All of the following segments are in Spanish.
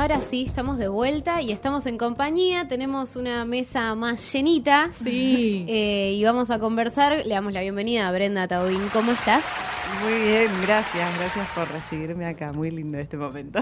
ahora sí, estamos de vuelta y estamos en compañía. Tenemos una mesa más llenita. Sí. Eh, y vamos a conversar. Le damos la bienvenida a Brenda Taubín. ¿Cómo estás? Muy bien, gracias, gracias por recibirme acá. Muy lindo este momento.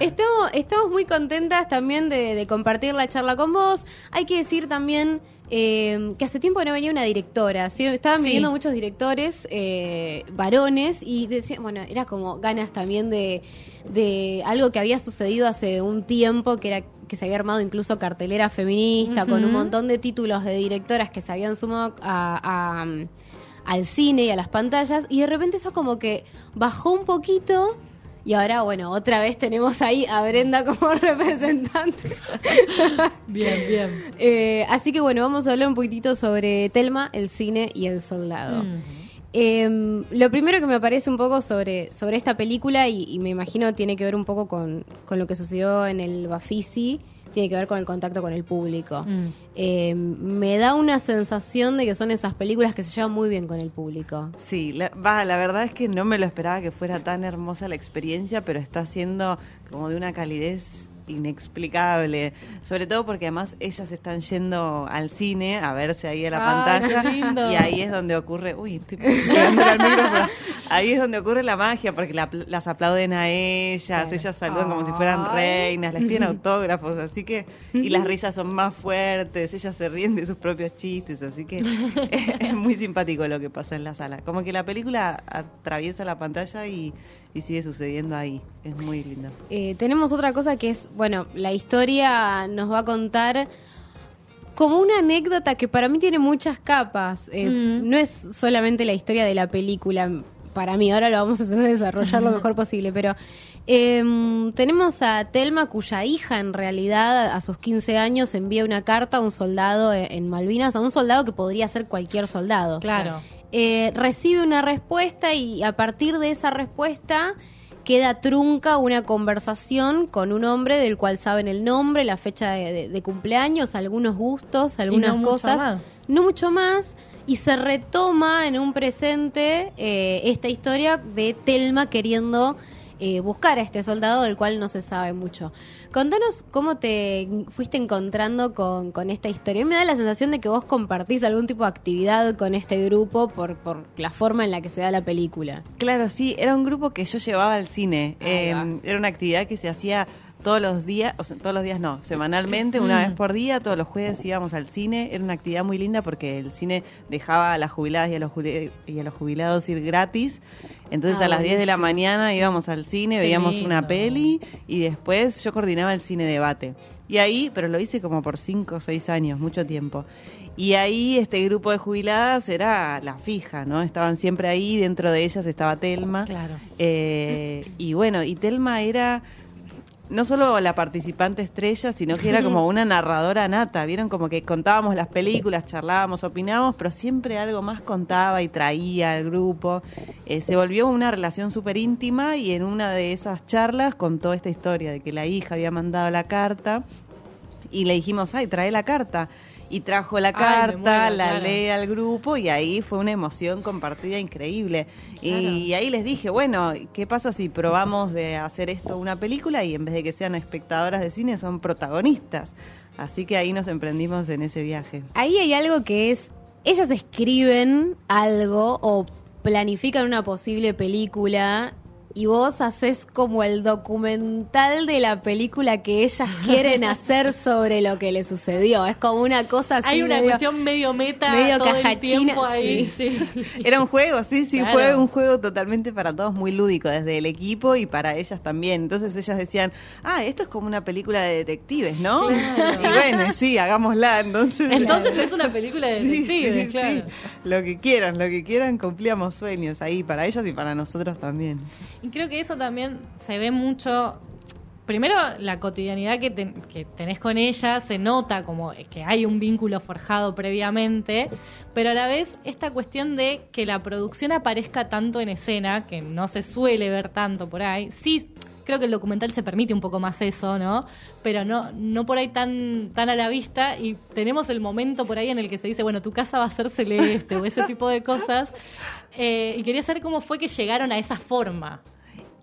Estamos, estamos muy contentas también de, de compartir la charla con vos. Hay que decir también eh, que hace tiempo no venía una directora. ¿sí? Estaban Sí. viniendo muchos directores eh, varones y decían, bueno, era como ganas también de, de algo que había sucedido hace un tiempo, que era que se había armado incluso cartelera feminista, con un montón de títulos de directoras que se habían sumado a- a, al cine y a las pantallas, y de repente eso como que bajó un poquito. Y ahora, bueno, otra vez tenemos ahí a Brenda como representante. Bien, bien. Eh, así que bueno, vamos a hablar un poquitito sobre Telma, el cine y el soldado. Mm. Eh, lo primero que me parece un poco sobre, sobre esta película, y, y me imagino tiene que ver un poco con, con lo que sucedió en el Bafisi, tiene que ver con el contacto con el público. Mm. Eh, me da una sensación de que son esas películas que se llevan muy bien con el público. Sí, la, va, la verdad es que no me lo esperaba que fuera tan hermosa la experiencia, pero está siendo como de una calidez inexplicable, sobre todo porque además ellas están yendo al cine a verse ahí a la pantalla y ahí es donde ocurre, uy, estoy al micrófono. ahí es donde ocurre la magia porque la- las aplauden a ellas, ellas saludan como si fueran reinas, les piden autógrafos, así que y las risas son más fuertes, ellas se ríen de sus propios chistes, así que es muy simpático lo que pasa en la sala. Como que la película atraviesa la pantalla y, y sigue sucediendo ahí. Es muy lindo. Eh, tenemos otra cosa que es, bueno, la historia nos va a contar como una anécdota que para mí tiene muchas capas. Eh, Mm. No es solamente la historia de la película, para mí, ahora lo vamos a hacer desarrollar lo mejor posible, pero em, tenemos a Telma, cuya hija en realidad a sus 15 años envía una carta a un soldado en Malvinas, a un soldado que podría ser cualquier soldado. Claro. Eh, recibe una respuesta y a partir de esa respuesta queda trunca una conversación con un hombre del cual saben el nombre, la fecha de, de- de cumpleaños, algunos gustos, algunas no mucho cosas, más. no mucho más. Y se retoma en un presente eh, esta historia de Telma queriendo eh, buscar a este soldado del cual no se sabe mucho. Contanos cómo te fuiste encontrando con, con esta historia. Me da la sensación de que vos compartís algún tipo de actividad con este grupo por, por la forma en la que se da la película. Claro, sí, era un grupo que yo llevaba al cine. Eh, era una actividad que se hacía todos los días, o sea, todos los días no, semanalmente, una Mm. vez por día, todos los jueves íbamos al cine. Era una actividad muy linda porque el cine dejaba a las jubiladas y a los, y a los jubilados ir gratis. Entonces Ah, a las 10 de la mañana íbamos al cine, veíamos lindo. una peli y después yo coordinaba el cine debate. Y ahí, pero lo hice como por 5 o 6 años, mucho tiempo. Y ahí este grupo de jubiladas era la fija, ¿no? Estaban siempre ahí, dentro de ellas estaba Telma. Claro. Eh, y bueno, y Telma era no solo la participante estrella, sino que era como una narradora nata. Vieron como que contábamos las películas, charlábamos, opinábamos, pero siempre algo más contaba y traía al grupo. Eh, se volvió una relación súper íntima y en una de esas charlas contó esta historia de que la hija había mandado la carta y le dijimos, ay, trae la carta. Y trajo la Ay, carta, muero, la claro. lee al grupo y ahí fue una emoción compartida increíble. Y ahí les dije, bueno, ¿qué pasa si probamos de hacer esto una película y en vez de que sean espectadoras de cine son protagonistas? Así que ahí nos emprendimos en ese viaje. Ahí hay algo que es, ellas escriben algo o planifican una posible película y vos haces como el documental de la película que ellas quieren hacer sobre lo que le sucedió. Es como una cosa así. Hay una medio- cuestión medio meta medio todo caja el ahí. Sí. Era un juego, sí, sí, Claro. fue un juego totalmente para todos muy lúdico, desde el equipo y para ellas también. Entonces ellas decían, ah, esto es como una película de detectives, ¿no? Claro. Y bueno, sí, hagámosla. Entonces, Entonces es una película de Sí, detectives, sí, claro. sí. Lo que quieran, lo que quieran, cumplíamos sueños ahí para ellas y para nosotros también. Y creo que eso también se ve mucho. Primero, la cotidianidad que, ten- que tenés con ella se nota como que hay un vínculo forjado previamente, pero a la vez esta cuestión de que la producción aparezca tanto en escena, que no se suele ver tanto por ahí. Sí, creo que el documental se permite un poco más eso, ¿no? Pero no, no por ahí tan, tan a la vista y tenemos el momento por ahí en el que se dice, bueno, tu casa va a ser celeste o ese tipo de cosas. Eh, y quería saber cómo fue que llegaron a esa forma.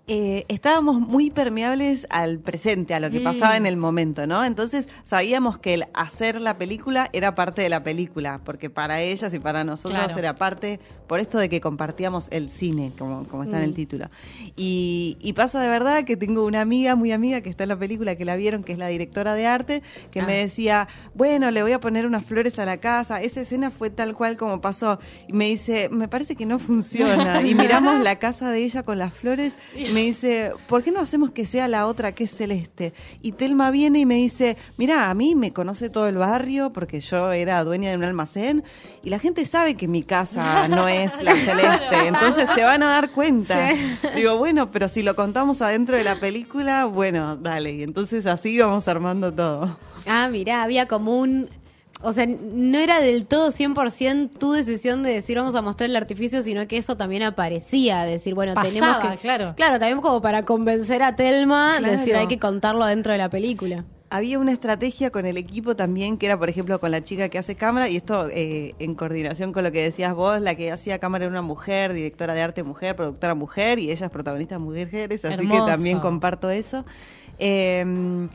Eh, estábamos muy permeables al presente, a lo que Mm. pasaba en el momento, ¿no? Entonces sabíamos que el hacer la película era parte de la película, porque para ellas y para nosotros Claro. era parte, por esto de que compartíamos el cine, como, como está en el Mm. título. Y, y pasa de verdad que tengo una amiga, muy amiga, que está en la película, que la vieron, que es la directora de arte, que Ah. me decía, bueno, le voy a poner unas flores a la casa. Esa escena fue tal cual como pasó. Y me dice, me parece que no funciona. Y miramos la casa de ella con las flores y me dice, ¿por qué no hacemos que sea la otra que es celeste? Y Telma viene y me dice, mira, a mí me conoce todo el barrio porque yo era dueña de un almacén y la gente sabe que mi casa no es la celeste. Entonces se van a dar cuenta. Digo, bueno, pero si lo contamos adentro de la película, bueno, dale. Y entonces así vamos armando todo. Ah, mirá, había como un... O sea, no era del todo 100% tu decisión de decir vamos a mostrar el artificio, sino que eso también aparecía, decir, bueno, tenemos que... claro. Claro, también como para convencer a Telma, Claro. decir hay que contarlo dentro de la película. Había una estrategia con el equipo también, que era, por ejemplo, con la chica que hace cámara, y esto eh, en coordinación con lo que decías vos, la que hacía cámara era una mujer, directora de arte mujer, productora mujer, y ella es protagonista mujeres, así Hermoso. que también comparto eso. Eh,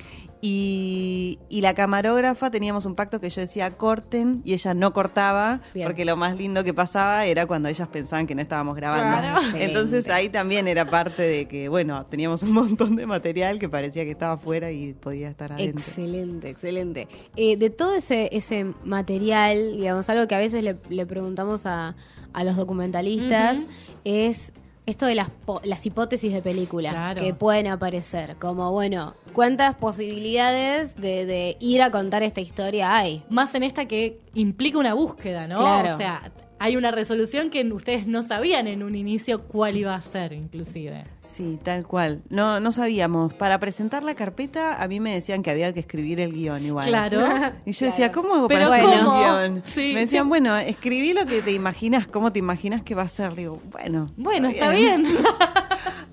y, y la camarógrafa teníamos un pacto que yo decía corten y ella no cortaba Bien. porque lo más lindo que pasaba era cuando ellas pensaban que no estábamos grabando. Claro. Entonces ahí también era parte de que, bueno, teníamos un montón de material que parecía que estaba afuera y podía estar adentro. Excelente, excelente. Eh, de todo ese, ese material, digamos, algo que a veces le, le preguntamos a, a los documentalistas Ujú. es esto de las, las hipótesis de película Claro. que pueden aparecer. Como, bueno, ¿cuántas posibilidades de, de ir a contar esta historia hay? Más en esta que implica una búsqueda, ¿no? Claro. O sea, hay una resolución que ustedes no sabían en un inicio cuál iba a ser, inclusive. Sí, tal cual. No, no sabíamos. Para presentar la carpeta, a mí me decían que había que escribir el guion igual. Claro. Y yo decía, ¿cómo hago Pero para un guion? Sí, me decían, sí. bueno, escribí lo que te imaginas, cómo te imaginas que va a ser. Digo, bueno. Bueno, está bien.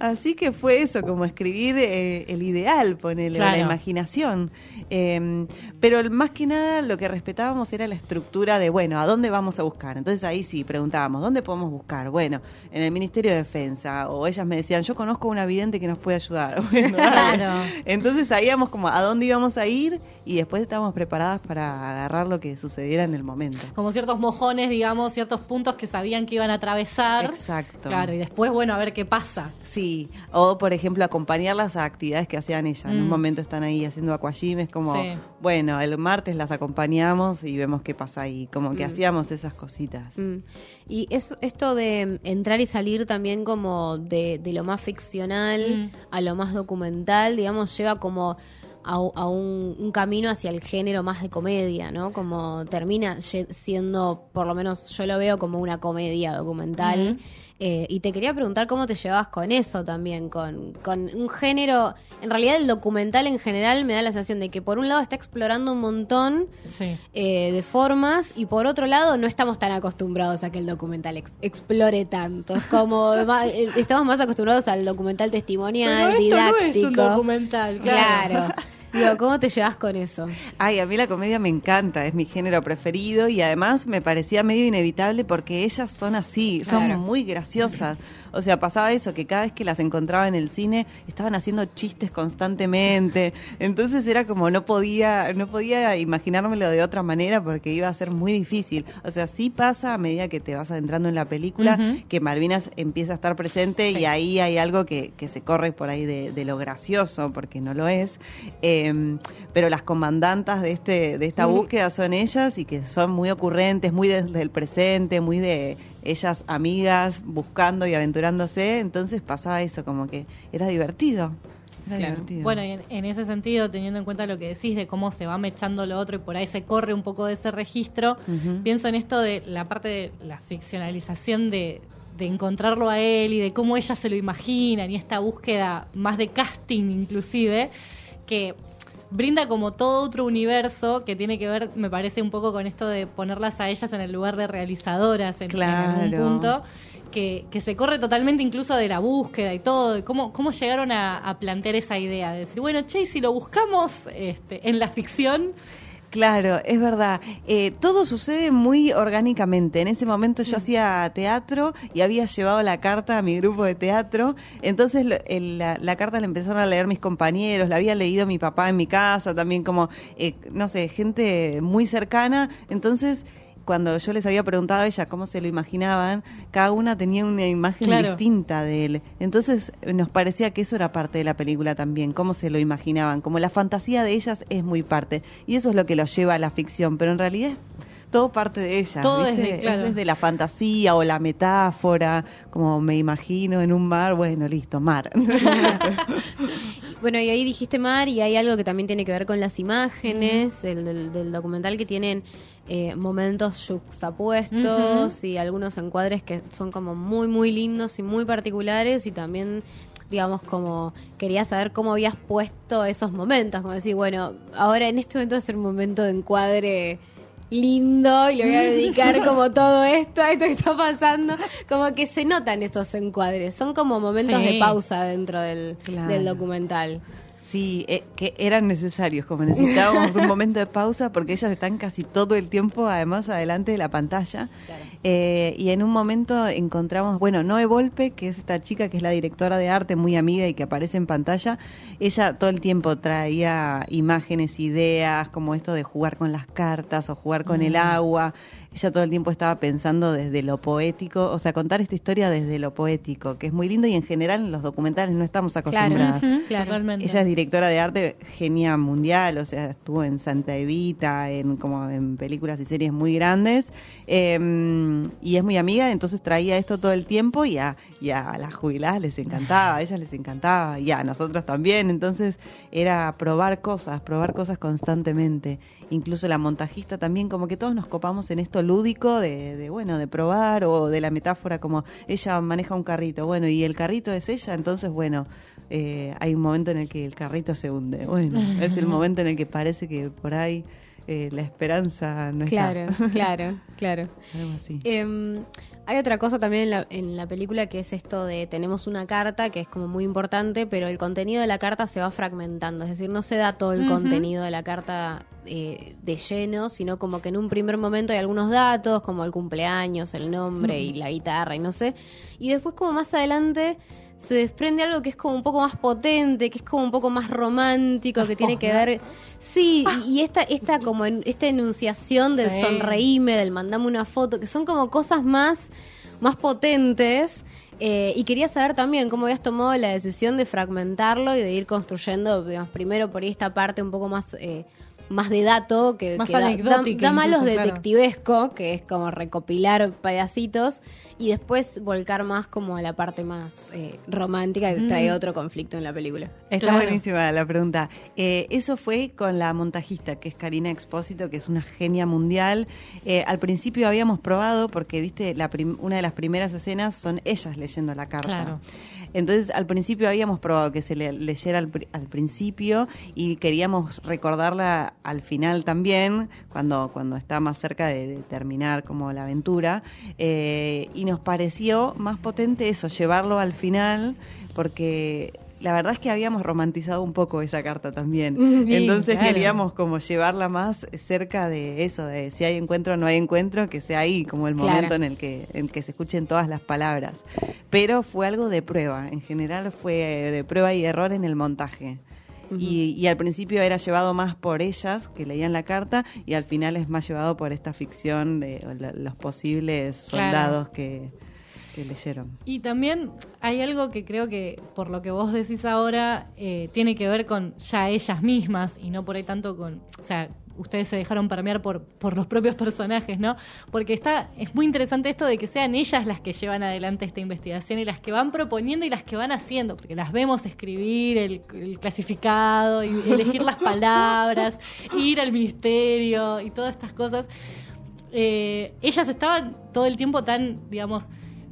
Así que fue eso, como escribir eh, el ideal, ponele, o Claro. la imaginación. Eh, pero más que nada lo que respetábamos era la estructura de, bueno, ¿a dónde vamos a buscar? Entonces ahí sí preguntábamos, ¿dónde podemos buscar? Bueno, en el Ministerio de Defensa. O ellas me decían, yo conozco una vidente que nos puede ayudar. Bueno. Claro. Entonces sabíamos como a dónde íbamos a ir y después estábamos preparadas para agarrar lo que sucediera en el momento. Como ciertos mojones, digamos, ciertos puntos que sabían que iban a atravesar. Exacto. Claro, y después, bueno, a ver qué pasa. Sí, o por ejemplo acompañarlas a actividades que hacían ellas. En un Mm. momento están ahí haciendo aquajimes, como, Sí. bueno, el martes las acompañamos y vemos qué pasa ahí, como que Mm. hacíamos esas cositas. Mm. Y es, esto de entrar y salir también como de, de lo más ficcional Mm. a lo más documental, digamos, lleva como a, a un, un camino hacia el género más de comedia, ¿no? Como termina siendo, por lo menos yo lo veo como una comedia documental. Eh, y te quería preguntar cómo te llevabas con eso también, con, con un género, en realidad el documental en general me da la sensación de que por un lado está explorando un montón Sí. eh, de formas y por otro lado no estamos tan acostumbrados a que el documental ex- explore tanto. Como eh, estamos más acostumbrados al documental testimonial, Pero esto no es didáctico. un documental, claro. Claro. Digo, ¿cómo te llevas con eso? Ay, a mí la comedia me encanta, es mi género preferido y además me parecía medio inevitable porque ellas son así, Claro. son muy graciosas. O sea, pasaba eso, que cada vez que las encontraba en el cine estaban haciendo chistes constantemente. Entonces era como no podía, no podía imaginármelo de otra manera porque iba a ser muy difícil. O sea, sí pasa a medida que te vas adentrando en la película que Malvinas empieza a estar presente Sí. y ahí hay algo que, que se corre por ahí de, de lo gracioso, porque no lo es. Eh, pero las comandantas de este de esta búsqueda son ellas y que son muy ocurrentes, muy desde el presente, muy de ellas amigas buscando y aventurándose. Entonces pasaba eso, como que era divertido. Era Claro. divertido. Bueno, y en, en ese sentido, teniendo en cuenta lo que decís de cómo se va mechando lo otro y por ahí se corre un poco de ese registro, pienso en esto de la parte de la ficcionalización de, de encontrarlo a él y de cómo ellas se lo imaginan y esta búsqueda más de casting inclusive, que brinda como todo otro universo que tiene que ver, me parece, un poco con esto de ponerlas a ellas en el lugar de realizadoras en, en algún Claro. punto. Que, que se corre totalmente incluso de la búsqueda y todo, de cómo, cómo llegaron a, a plantear esa idea, de decir, bueno, che, si lo buscamos este, en la ficción, Claro, es verdad. Eh, todo sucede muy orgánicamente. En ese momento yo hacía teatro y había llevado la carta a mi grupo de teatro. Entonces lo- el- la, la carta la empezaron a leer mis compañeros, la había leído mi papá en mi casa, también como, eh, no sé, gente muy cercana. Entonces, cuando yo les había preguntado a ella cómo se lo imaginaban, cada una tenía una imagen Claro. distinta de él. Entonces nos parecía que eso era parte de la película también, cómo se lo imaginaban, como la fantasía de ellas es muy parte. Y eso es lo que los lleva a la ficción, pero en realidad todo parte de. Todo ¿viste? desde- claro. Es desde la fantasía o la metáfora, como me imagino en un mar, bueno, listo, mar. Bueno, y ahí dijiste Mar, y hay algo que también tiene que ver con las imágenes el del, del documental que tienen eh, momentos juxtapuestos y algunos encuadres que son como muy, muy lindos y muy particulares y también digamos como quería saber cómo habías puesto esos momentos, como decir, bueno, ahora en este momento es el momento de encuadre lindo y le voy a dedicar como todo esto a esto que está pasando, como que se notan esos encuadres, son como momentos Sí. de pausa dentro del, Claro. del documental. Sí, eh, que eran necesarios, como necesitábamos un momento de pausa porque ellas están casi todo el tiempo, además, adelante de la pantalla. Claro. Eh, y en un momento encontramos, bueno, Noé Volpe, que es esta chica que es la directora de arte, muy amiga y que aparece en pantalla. Ella todo el tiempo traía imágenes, ideas, como esto de jugar con las cartas o jugar con el agua. Ella todo el tiempo estaba pensando desde lo poético, o sea, contar esta historia desde lo poético, que es muy lindo y en general en los documentales no estamos acostumbrados. Claro. Ujú, Claro. Totalmente. Ella es directora de arte, genia mundial, o sea, estuvo en Santa Evita, en como en películas y series muy grandes, eh, y es muy amiga, entonces traía esto todo el tiempo y a, y a las jubiladas les encantaba, a ellas les encantaba, y a nosotros también, entonces era probar cosas, probar cosas constantemente. Incluso la montajista también, como que todos nos copamos en esto lúdico de, de, bueno, de probar o de la metáfora como ella maneja un carrito, bueno, y el carrito es ella, entonces, bueno, eh, hay un momento en el que el carrito se hunde. Bueno, es el momento en el que parece que por ahí eh, la esperanza no Claro, está. claro, claro. Algo así. Em, hay otra cosa también en la, en la película que es esto de tenemos una carta que es como muy importante, pero el contenido de la carta se va fragmentando, es decir, no se da todo el contenido de la carta eh, de lleno, sino como que en un primer momento hay algunos datos, como el cumpleaños, el nombre y la guitarra y no sé, y después como más adelante se desprende algo que es como un poco más potente, que es como un poco más romántico, que tiene que ver, sí, y, esta, esta como en- esta enunciación del Sí. sonreíme, del mandame una foto, que son como cosas más, más potentes. eh, y quería saber también cómo habías tomado la decisión de fragmentarlo y de ir construyendo, digamos, primero por ahí esta parte un poco más, eh, más de dato, que, Más que da, da, anecdótica da más los incluso, claro. detectivesco, que es como recopilar pedacitos, y después volcar más como a la parte más eh, romántica, que trae otro conflicto en la película. Está Claro. buenísima la pregunta. Eh, eso fue con la montajista, que es Karina Expósito, que es una genia mundial. Eh, al principio habíamos probado, porque viste, la una de las primeras escenas son ellas leyendo la carta. Claro. Entonces, al principio habíamos probado que se le leyera al, pri- al principio y queríamos recordarla al final también, cuando, cuando está más cerca de, de terminar como la aventura. Eh, y nos pareció más potente eso, llevarlo al final, porque la verdad es que habíamos romantizado un poco esa carta también. Sí, Entonces claro. queríamos como llevarla más cerca de eso, de si hay encuentro o no hay encuentro, que sea ahí como el Claro. momento en el que, en que se escuchen todas las palabras. Pero fue algo de prueba, en general fue de prueba y error en el montaje. Y, y al principio era llevado más por ellas que leían la carta y al final es más llevado por esta ficción de los posibles Claro. soldados que, que leyeron. Y también hay algo que creo que, por lo que vos decís ahora, eh, tiene que ver con ya ellas mismas y no por ahí tanto con. O sea, ustedes se dejaron permear por, por los propios personajes, ¿no? Porque está es muy interesante esto de que sean ellas las que llevan adelante esta investigación y las que van proponiendo y las que van haciendo, porque las vemos escribir el, el clasificado y elegir las palabras, ir al ministerio y todas estas cosas. Eh, ellas estaban todo el tiempo tan, digamos,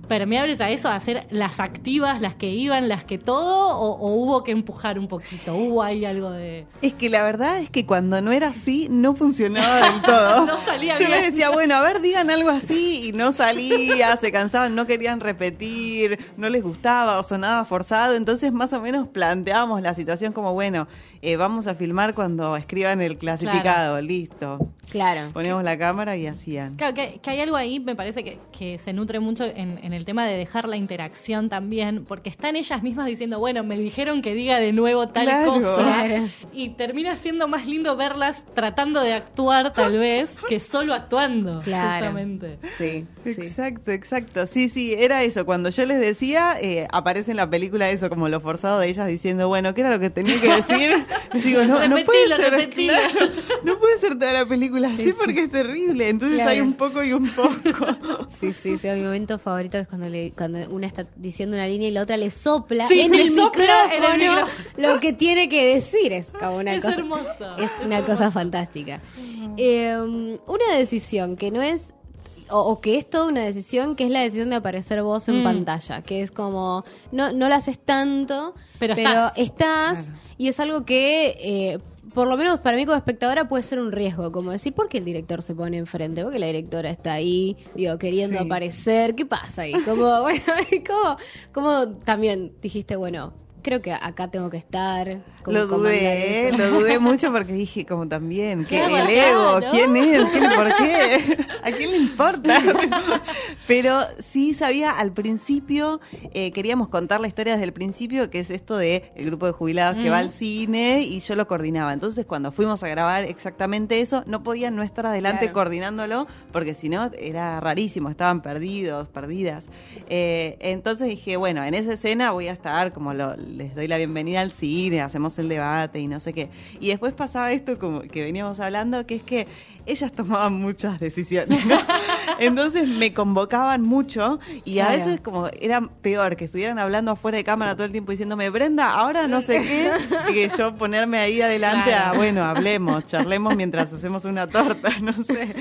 permeables a eso, a ser las activas, las que iban, las que todo, o, o hubo que empujar un poquito? ¿Hubo ahí algo de...? Es que la verdad es que cuando no era así, no funcionaba del todo. No salía Yo bien. les decía, bueno, a ver, digan algo así, y no salía, se cansaban, no querían repetir, no les gustaba o sonaba forzado. Entonces, más o menos planteábamos la situación como, bueno, eh, vamos a filmar cuando escriban el clasificado, listo. Claro. Poníamos la cámara y hacían. Claro, que, que hay algo ahí, me parece que, que se nutre mucho en, en el tema de dejar la interacción también, porque están ellas mismas diciendo, bueno, me dijeron que diga de nuevo tal Claro. cosa. Claro. Y termina siendo más lindo verlas tratando de actuar, tal vez, que solo actuando. Claro. Justamente. Sí, sí. Exacto, exacto. Sí, sí, era eso. Cuando yo les decía, eh, aparece en la película eso, como lo forzado de ellas diciendo, bueno, ¿qué era lo que tenía que decir? Digo, no, no puede ser, repetilo. claro, no puede ser toda la película así porque es terrible. Entonces Claro. hay un poco y un poco. Sí, sí, sí. Mi momento favorito es cuando, le, cuando una está diciendo una línea y la otra le sopla Sí, en, el sopla en el micrófono lo que tiene que decir. Es como una Es cosa. hermoso, Es es una cosa fantástica. Eh, una decisión que no es. O, o que es toda una decisión, que es la decisión de aparecer vos en Mm. pantalla, que es como, no, no lo haces tanto, Pero estás. estás, y es algo que, eh, por lo menos para mí como espectadora, puede ser un riesgo, como decir, ¿por qué el director se pone enfrente? ¿Por qué la directora está ahí, digo, queriendo Sí. aparecer? ¿Qué pasa ahí? Como, bueno, como, como también dijiste, bueno, creo que acá tengo que estar. como Lo dudé, ¿eh? lo dudé mucho porque dije como también, que Claro, el ego, claro. ¿quién es? ¿Quién, ¿Por qué? ¿A quién le importa? Pero sí sabía al principio, eh, queríamos contar la historia desde el principio, que es esto de el grupo de jubilados que va al cine y yo lo coordinaba. Entonces cuando fuimos a grabar exactamente eso, no podían no estar adelante Claro. coordinándolo porque si no era rarísimo, estaban perdidos, perdidas. Eh, entonces dije, bueno, en esa escena voy a estar como lo- les doy la bienvenida al cine, hacemos el debate y no sé qué. Y después pasaba esto como que veníamos hablando, que es que ellas tomaban muchas decisiones. ¿no? Entonces me convocaban mucho y a Claro. veces como era peor que estuvieran hablando afuera de cámara todo el tiempo diciéndome, Brenda, ahora no sé qué, y que yo ponerme ahí adelante Claro. a, bueno, hablemos, charlemos mientras hacemos una torta, no sé.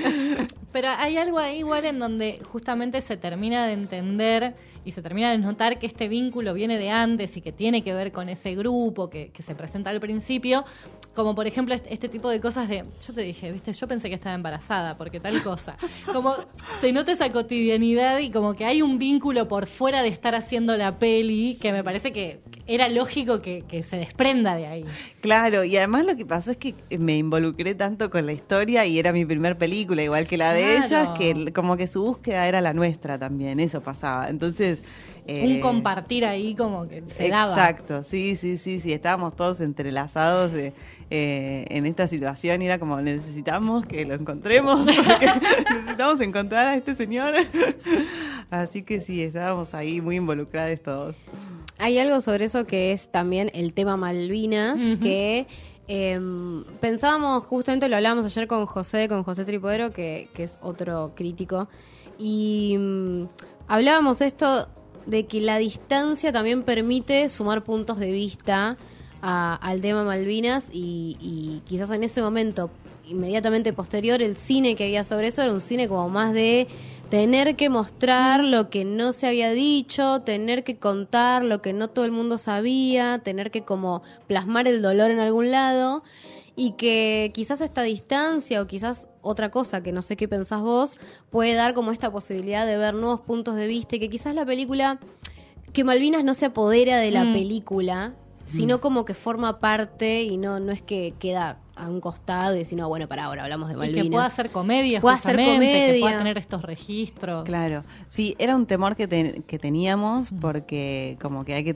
Pero hay algo ahí igual en donde justamente se termina de entender y se termina de notar que este vínculo viene de antes y que tiene que ver con ese grupo que, que se presenta al principio. Como por ejemplo este, este tipo de cosas de, yo te dije, viste, yo pensé que estaba embarazada porque tal cosa. Como se nota esa cotidianidad y como que hay un vínculo por fuera de estar haciendo la peli que me parece que era lógico que, que se desprenda de ahí. Claro, y además lo que pasó es que me involucré tanto con la historia y era mi primer película, igual que la de Claro. ellas, que como que su búsqueda era la nuestra también, eso pasaba. Entonces... eh, Un compartir ahí como que se daba. Exacto, sí, sí, sí, sí, estábamos todos entrelazados eh, eh, en esta situación y era como necesitamos que lo encontremos, necesitamos encontrar a este señor. Así que sí, estábamos ahí muy involucrados todos. Hay algo sobre eso que es también el tema Malvinas, que em, pensábamos, justamente lo hablábamos ayer con José, con José Tripodero, que, que es otro crítico, y mm, hablábamos esto de que la distancia también permite sumar puntos de vista a- al tema Malvinas y, y quizás en ese momento inmediatamente posterior el cine que había sobre eso era un cine como más de tener que mostrar lo que no se había dicho, tener que contar lo que no todo el mundo sabía, tener que como plasmar el dolor en algún lado y que quizás esta distancia o quizás otra cosa que no sé qué pensás vos puede dar como esta posibilidad de ver nuevos puntos de vista y que quizás la película que Malvinas no se apodera de la Mm. película, sino como que forma parte y no no es que queda a un costado y decir, no, bueno, para ahora hablamos de Y Malvinas. que pueda hacer comedia, Pueda hacer justamente, que comedia. pueda tener estos registros. Claro, sí, era un temor que, te- que teníamos porque como que hay que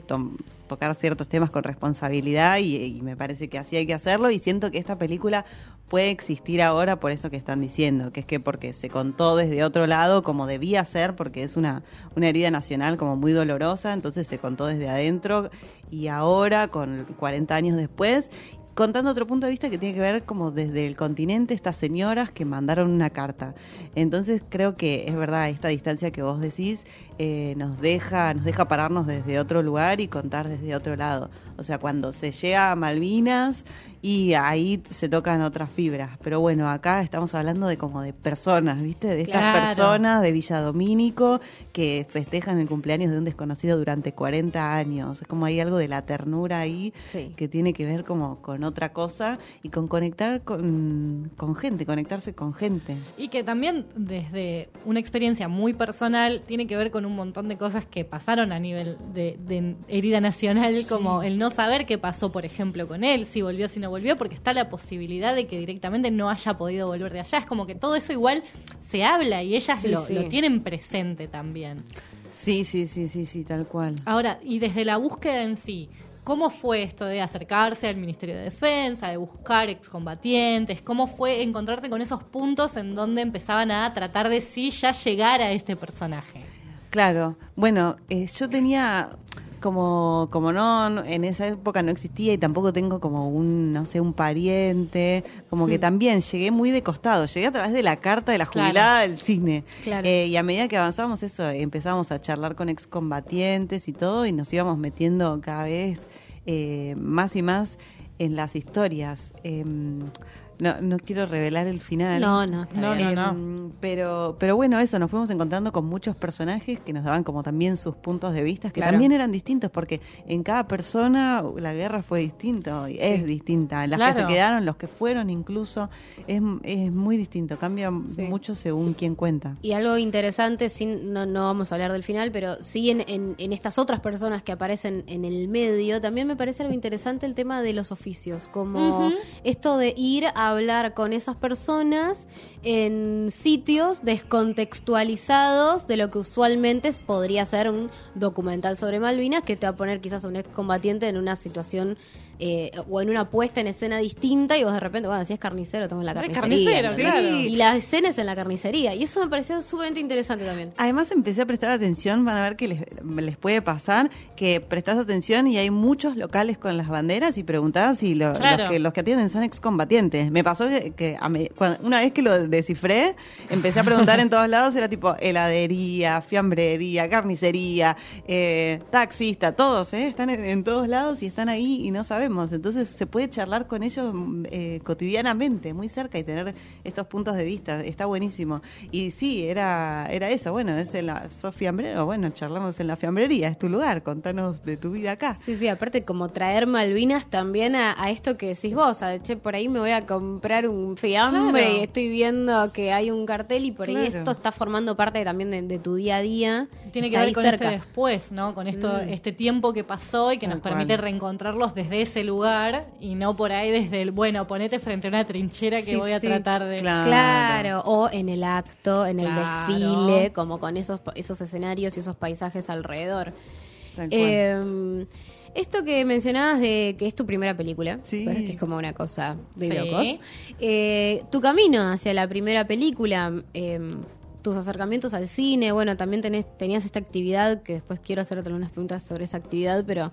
tocar ciertos temas con responsabilidad y, y me parece que así hay que hacerlo y siento que esta película puede existir ahora por eso que están diciendo, que es que porque se contó desde otro lado como debía ser, porque es una, una herida nacional como muy dolorosa, entonces se contó desde adentro y ahora con 40 años después contando otro punto de vista que tiene que ver como desde el continente estas señoras que mandaron una carta. Entonces creo que es verdad esta distancia que vos decís eh, nos deja nos deja pararnos desde otro lugar y contar desde otro lado. O sea, cuando se llega a Malvinas y ahí se tocan otras fibras. Pero bueno, acá estamos hablando de como de personas, ¿viste? De estas Claro. personas de Villa Domínico que festejan el cumpleaños de un desconocido durante 40 años. Es como hay algo de la ternura ahí Sí. que tiene que ver como con otra cosa y con conectar con, con gente, conectarse con gente. Y que también desde una experiencia muy personal tiene que ver con un montón de cosas que pasaron a nivel de, de herida nacional, como el no saber qué pasó, por ejemplo, con él, si volvió, si no volvió, porque está la posibilidad de que directamente no haya podido volver de allá. Es como que todo eso igual se habla y ellas Sí, lo, sí. lo tienen presente también. Sí, sí, sí, sí, sí, tal cual. Ahora, y desde la búsqueda en sí, ¿cómo fue esto de acercarse al Ministerio de Defensa, de buscar excombatientes? ¿Cómo fue encontrarte con esos puntos en donde empezaban a tratar de sí ya llegar a este personaje? Claro, bueno, eh, yo tenía como como no en esa época no existía y tampoco tengo como un no sé un pariente como que también llegué muy de costado. Llegué a través de la carta de la Claro. jubilada del cine. Claro. Eh, y a medida que avanzábamos eso empezamos a charlar con excombatientes y todo y nos íbamos metiendo cada vez eh, más y más en las historias. Em, no, no quiero revelar el final No, no, está No, bien. no, Em, Pero, pero bueno, eso, nos fuimos encontrando con muchos personajes que nos daban como también sus puntos de vista, que Claro. también eran distintos, porque en cada persona la guerra fue distinto, y es distinta. Las que se quedaron, los que fueron incluso, es, es muy distinto, cambia Sí. mucho según quién cuenta. Y algo interesante, sin, no, no vamos a hablar del final, pero sí en, en- en estas otras personas que aparecen en el medio, también me parece algo interesante el tema de los oficios, como esto de ir a hablar con esas personas en sitios descontextualizados de lo que usualmente podría ser un documental sobre Malvinas, que te va a poner quizás a un excombatiente en una situación eh, o en una puesta en escena distinta y vos de repente, bueno, si es carnicero, toma en la carnicería. carnicero, Sí. claro. Y la escena es en la carnicería. Y eso me pareció sumamente interesante también. Además empecé a prestar atención, van a ver que les, les puede pasar, que prestás atención y hay muchos locales con las banderas y preguntás si lo- Claro. los, que, los que atienden son excombatientes. Me pasó que, que a me- cuando- una vez que lo descifré, empecé a preguntar en todos lados, era tipo heladería, fiambrería, carnicería, eh, taxista, todos, ¿eh? están en, en todos lados y están ahí y no sabemos. Entonces se puede charlar con ellos mm, eh, cotidianamente, muy cerca y tener estos puntos de vista. Está buenísimo. Y sí, era, era eso. Bueno, es en la, sos fiambrero. Bueno, charlamos en la fiambrería, es tu lugar. Contanos de tu vida acá. Sí, sí, aparte como traer Malvinas también a, a esto que decís vos, a che, por ahí me voy a comprar un fiambre Claro. y estoy viendo que hay un cartel y por ahí esto está formando parte también de, de tu día a día. Tiene que ver con cerca. este después, ¿no? Con esto, Mm. este tiempo que pasó y que Tal nos permite cual. reencontrarlos desde ese lugar y no por ahí desde el, bueno, ponete frente a una trinchera que Sí, voy a sí. tratar de... Claro. Claro, o en el acto, en el desfile, como con esos, esos escenarios y esos paisajes alrededor. Eh, esto que mencionabas de que es tu primera película, Sí. pues, que es como una cosa de Sí. locos. Eh, tu camino hacia la primera película, eh, tus acercamientos al cine, bueno, también tenés, tenías esta actividad, que después quiero hacerte algunas preguntas sobre esa actividad, pero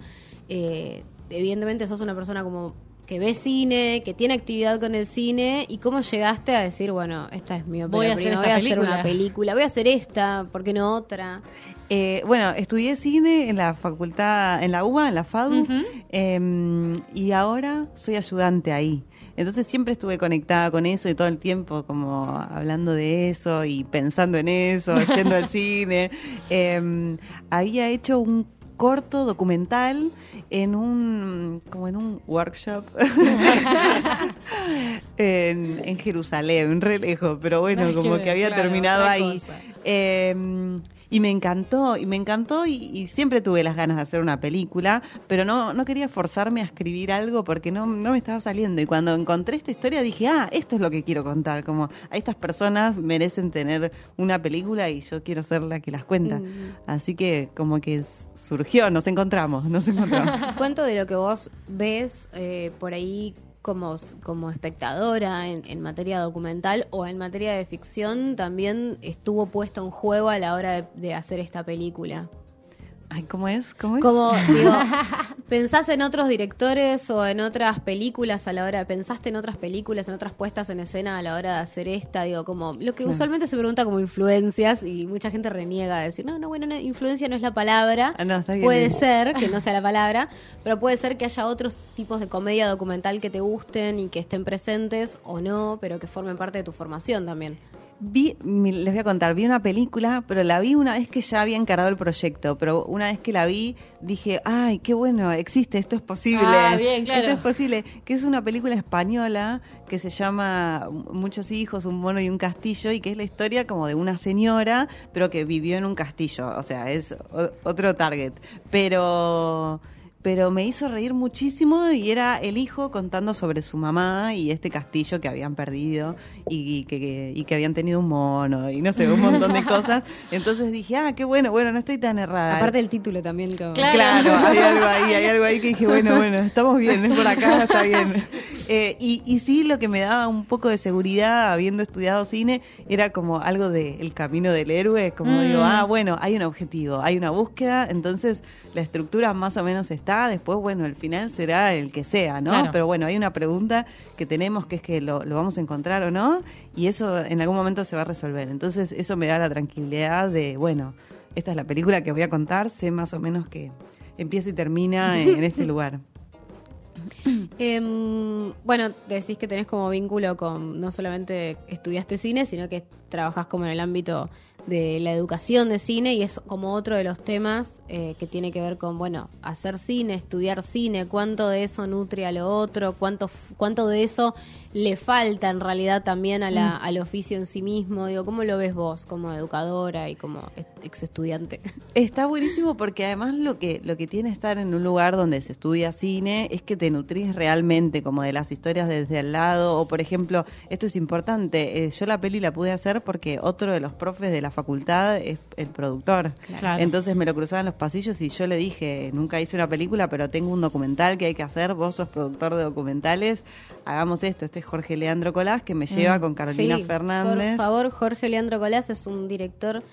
eh, evidentemente sos una persona como que ve cine, que tiene actividad con el cine, y cómo llegaste a decir, bueno, esta es mi ópera Voy a hacer prima, voy a hacer película. una película, voy a hacer esta, ¿por qué no otra? Eh, bueno, estudié cine en la facultad, en la UBA, en la FADU, eh, y ahora soy ayudante ahí. Entonces siempre estuve conectada con eso y todo el tiempo como hablando de eso y pensando en eso, yendo al cine. Eh, había hecho un corto documental en un como en un workshop en, en Jerusalén, re lejos, pero bueno, como que había claro, terminado ahí. Eh, y me encantó, y me encantó, y, y siempre tuve las ganas de hacer una película, pero no, no quería forzarme a escribir algo porque no, no me estaba saliendo. Y cuando encontré esta historia dije, ah, esto es lo que quiero contar, como a estas personas merecen tener una película y yo quiero ser la que las cuenta. Mm. Así que como que surgió, nos encontramos, nos encontramos. ¿Cuánto de lo que vos ves eh, por ahí como, como espectadora en, materia documental o en materia de ficción también estuvo puesto en juego a la hora de hacer esta película? Ay, ¿cómo es? ¿Cómo es? Como, digo, ¿pensás en otros directores o en otras películas a la hora, pensaste en otras películas, en otras puestas en escena a la hora de hacer esta? Digo, como, lo que usualmente se pregunta como influencias y mucha gente reniega de decir, no, no, bueno, no, influencia no es la palabra. Ah, no, puede ser que no sea la palabra, pero puede ser que haya otros tipos de comedia documental que te gusten y que estén presentes o no, pero que formen parte de tu formación también. Vi, les voy a contar, vi una película, pero la vi una vez que ya había encarado el proyecto, pero una vez que la vi dije, ay, qué bueno, existe, esto es posible. Ah, bien, claro. Esto es posible, que es una película española que se llama Muchos hijos, un mono y un castillo, y que es la historia como de una señora, pero que vivió en un castillo, o sea, es otro target. Pero pero me hizo reír muchísimo y era el hijo contando sobre su mamá y este castillo que habían perdido y, y que, que- y que habían tenido un mono y no sé, un montón de cosas. Entonces dije, ah, qué bueno, bueno, no estoy tan errada. Aparte del título también. Como... Claro. Claro, hay algo ahí, hay algo ahí que dije, bueno, bueno, estamos bien, es por acá, está bien. Eh, y, y sí, lo que me daba un poco de seguridad, habiendo estudiado cine, era como algo de el camino del héroe, como Mm. digo, ah, bueno, hay un objetivo, hay una búsqueda, entonces la estructura más o menos está, después, bueno, el final será el que sea, ¿no? Claro. Pero bueno, hay una pregunta que tenemos que es que lo, lo vamos a encontrar o no, y eso en algún momento se va a resolver. Entonces, eso me da la tranquilidad de, bueno, esta es la película que voy a contar, sé más o menos que empieza y termina en, en este lugar. Em, bueno, decís que tenés como vínculo con no solamente estudiaste cine, sino que trabajás como en el ámbito de la educación de cine y es como otro de los temas eh, que tiene que ver con, bueno, hacer cine, estudiar cine, cuánto de eso nutre a lo otro, cuánto, cuánto de eso le falta en realidad también a la, al oficio en sí mismo. Digo, ¿cómo lo ves vos como educadora y como ex estudiante? Está buenísimo porque además lo que, lo que tiene estar en un lugar donde se estudia cine es que te nutrís realmente como de las historias desde al lado o por ejemplo, esto es importante, eh, yo la peli la pude hacer porque otro de los profes de la facultad es el productor. Claro. Entonces me lo cruzaba en los pasillos y yo le dije, nunca hice una película, pero tengo un documental que hay que hacer, vos sos productor de documentales, hagamos esto, este es Jorge Leandro Colás que me lleva con Carolina Sí, Fernández. Por favor, Jorge Leandro Colás es un director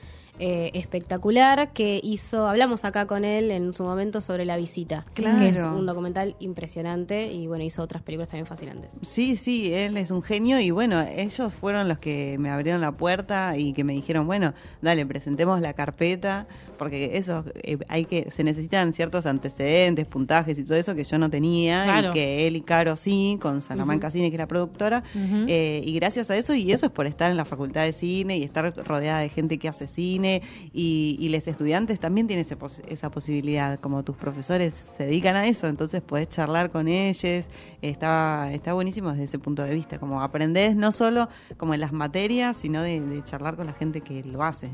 eh, espectacular que hizo, hablamos acá con él en su momento sobre La Visita, Claro. que es un documental impresionante y bueno, hizo otras películas también fascinantes. Sí, sí, él es un genio y bueno, ellos fueron los que me abrieron la puerta y que me dijeron, bueno, dale, presentemos la carpeta, porque eso, eh, hay que, se necesitan ciertos antecedentes, puntajes y todo eso que yo no tenía Claro. y que él y Caro sí, con Salamanca Cine, que es la productora, eh, y gracias a eso, y eso es por estar en la facultad de cine y estar rodeada de gente que hace cine y, y los estudiantes también tienen ese esa posibilidad, como tus profesores se dedican a eso, entonces podés charlar con ellos, está, está buenísimo desde ese punto de vista, como aprendés no solo como en las materias, sino de, de charlar con la gente que lo hace.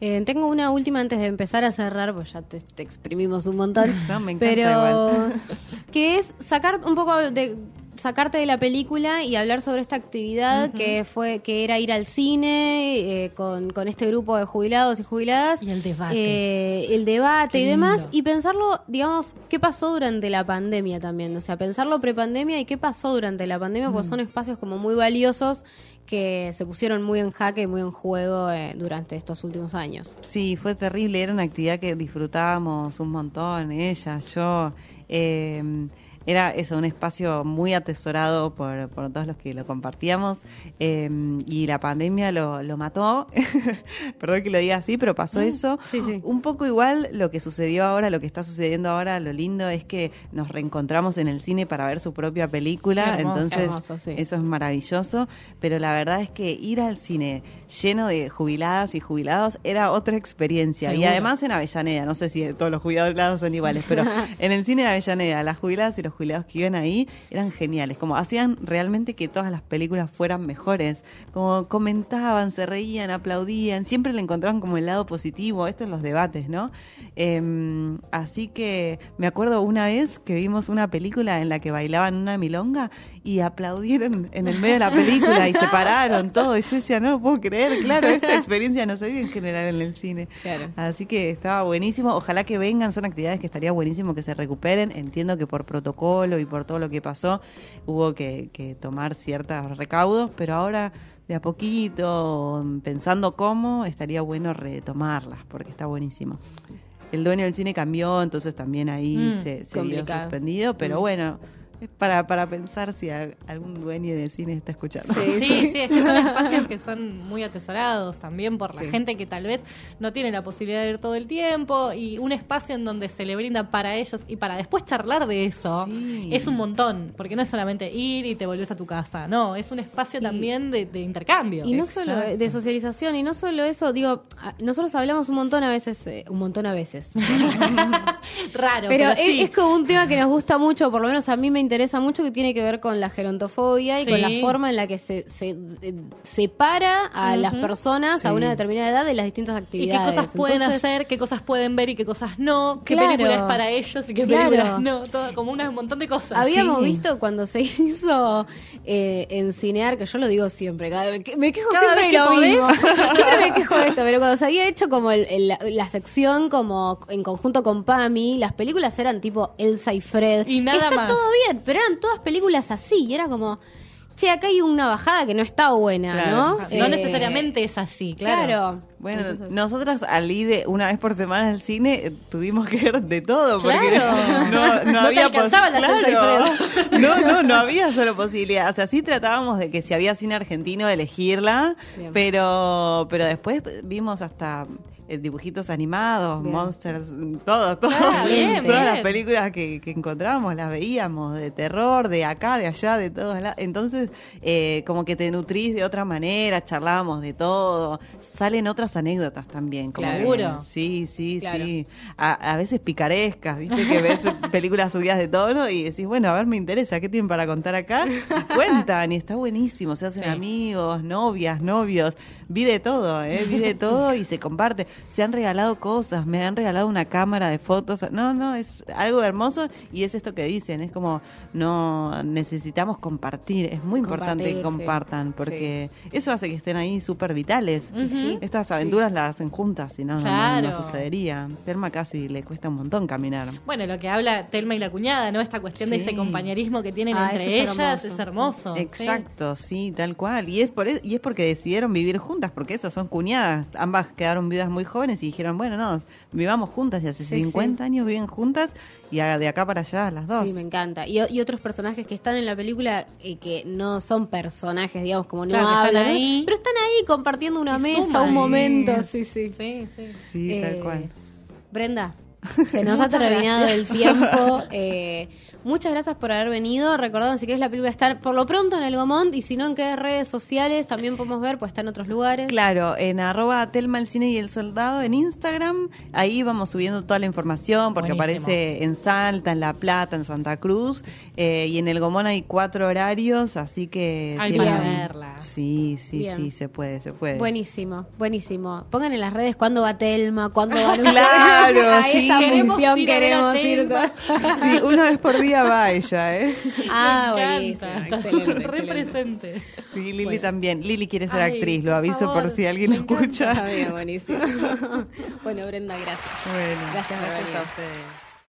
Eh, tengo una última antes de empezar a cerrar, pues ya te, te exprimimos un montón. No, me encanta pero igual. que es sacar un poco de sacarte de la película y hablar sobre esta actividad que fue que era ir al cine eh, con, con este grupo de jubilados y jubiladas Y el debate. eh, el debate Qué y demás lindo. y pensarlo digamos qué pasó durante la pandemia también o sea pensarlo prepandemia y qué pasó durante la pandemia Mm. porque son espacios como muy valiosos que se pusieron muy en jaque y muy en juego eh, durante estos últimos años Sí, fue terrible, era una actividad que disfrutábamos un montón, ella, yo. eh, era eso, un espacio muy atesorado por, por todos los que lo compartíamos eh, y la pandemia lo, lo mató. Perdón que lo diga así, pero pasó eso. sí, sí. Un poco igual lo que sucedió ahora, lo que está sucediendo ahora, lo lindo es que nos reencontramos en el cine para ver su propia película, hermoso. entonces Hermoso, sí. eso es maravilloso, pero la verdad es que ir al cine lleno de jubiladas y jubilados era otra experiencia. Y además en Avellaneda, no sé si todos los jubilados son iguales, pero en el cine de Avellaneda, las jubiladas y los jubilados que iban ahí eran geniales, como hacían realmente que todas las películas fueran mejores, como comentaban, se reían, aplaudían, siempre le encontraban como el lado positivo, esto en los debates, ¿no? Em, así que me acuerdo una vez que vimos una película en la que bailaban una milonga y aplaudieron en el medio de la película y se pararon todo. Y yo decía, no lo puedo creer, claro, esta experiencia no se vive en general en el cine. Claro. Así que estaba buenísimo. Ojalá que vengan, son actividades que estaría buenísimo que se recuperen. Entiendo que por protocolo y por todo lo que pasó hubo que, que tomar ciertos recaudos, pero ahora de a poquito, pensando cómo, estaría bueno retomarlas, porque está buenísimo. el dueño del cine cambió, entonces también ahí Mm, se, se vio suspendido, pero Mm. bueno, para, para pensar si a- algún dueño de cine está escuchando. Sí, Sí, es que son espacios que son muy atesorados también por la Sí. gente que tal vez no tiene la posibilidad de ir todo el tiempo y un espacio en donde se le brinda para ellos y para después charlar de eso Sí. es un montón, porque no es solamente ir y te volvés a tu casa, no, es un espacio Y- también de, de intercambio. Y no Exacto. solo de socialización, y no solo eso, digo, a- nosotros hablamos un montón a veces, eh, un montón a veces. Raro, Pero, pero, es, sí. es como un tema que nos gusta mucho, por lo menos a mí me interesa mucho, que tiene que ver con la gerontofobia y Sí. con la forma en la que se, se eh, separa a las Ujú. personas a Sí. una determinada edad de las distintas y actividades. qué cosas pueden Entonces, hacer, qué cosas pueden ver y qué cosas no, qué Claro. películas para ellos y qué Claro. películas no, todo, como una- un montón de cosas. Habíamos Sí. visto cuando se hizo eh, en Cinear, que yo lo digo siempre, cada vez que me quejo Cada siempre que lo podés. mismo. Siempre me quejo de esto, pero cuando se había hecho como el- el- la, la sección como en conjunto con Pami, las películas eran tipo Elsa y Fred. Y nada Está más. todo bien, pero eran todas películas así, y era como, che, acá hay una bajada que no está buena, Claro. ¿no? no Eh, necesariamente es así, claro. Claro. Bueno, Entonces- nosotras al ir eh, una vez por semana al cine eh, tuvimos que ver de todo porque Claro. no, no, No te había la claro. No, no, no había solo posibilidad. O sea, sí tratábamos de que si había cine argentino elegirla, Bien. pero pero después vimos hasta eh, dibujitos animados, Bien. monsters, todo, todo. Ah, bien, Todas las películas que, que encontrábamos las veíamos, de terror, de acá, de allá, de todos lados. Entonces, eh, como que te nutrís de otra manera, charlábamos de todo. Salen otras anécdotas también. Como Seguro. sí, sí, Claro. sí. A, a veces picarescas, ¿viste? Que ves películas subidas de tono y decís, bueno, a ver, me interesa, ¿qué tienen para contar acá? Y cuentan, y está buenísimo. Se hacen Sí. amigos, novias, novios. Vi de todo, ¿eh? Vi de todo y se comparte. Se han regalado cosas, me han regalado una cámara de fotos. No, no, es algo hermoso y es esto que dicen. Es como, no, necesitamos compartir. Es muy importante que compartan porque eso hace que estén ahí súper vitales. Estas aventuras las hacen juntas, si no, no- no, sucedería. Telma casi le cuesta un montón caminar. Bueno, lo que habla Telma y la cuñada, ¿no? Esta cuestión de ese compañerismo que tienen Ah, entre ellas hermoso. es hermoso. Exacto, sí. tal cual. Y es por e- y es porque decidieron vivir juntas, porque esas son cuñadas. Ambas quedaron viudas muy jóvenes y dijeron, bueno, no, vivamos juntas y hace Sí, 50 años viven juntas y a- de acá para allá las dos. Sí, me encanta. Y, y otros personajes que están en la película eh, que no son personajes, digamos, como no Claro, están hablan, ¿no? ahí. pero están ahí compartiendo una Y mesa, un momento. Sí, sí. Sí, sí. Sí, Eh, tal cual. Brenda, se nos ha terminado gracias. el tiempo. Eh, muchas gracias por haber venido. Recordad, si querés, la película está por lo pronto en el Gomont y si no, en qué redes sociales también podemos ver, pues está en otros lugares. Claro, en arroba Telma el Cine y el Soldado en Instagram, ahí vamos subiendo toda la información porque Buenísimo. aparece en Salta, en La Plata, en Santa Cruz eh, y en el Gomón hay cuatro horarios, así que... Hay para verla. Sí, sí, Bien. sí, se puede, se puede. Buenísimo, buenísimo. Pongan en las redes cuándo va Telma, cuándo ustedes Claro, sí. Esa Queremos función ir queremos ir. Sí, una vez por día va ella, ¿eh? Ah, Me buenísimo, encanta. excelente, Re excelente. presente. Sí, Lili Bueno. también. Lili quiere ser Ay, actriz, lo por aviso por favor, si alguien me lo escucha. Está bien, buenísimo. bueno, Brenda, gracias. Bueno, Gracias por gracias venir. a ustedes.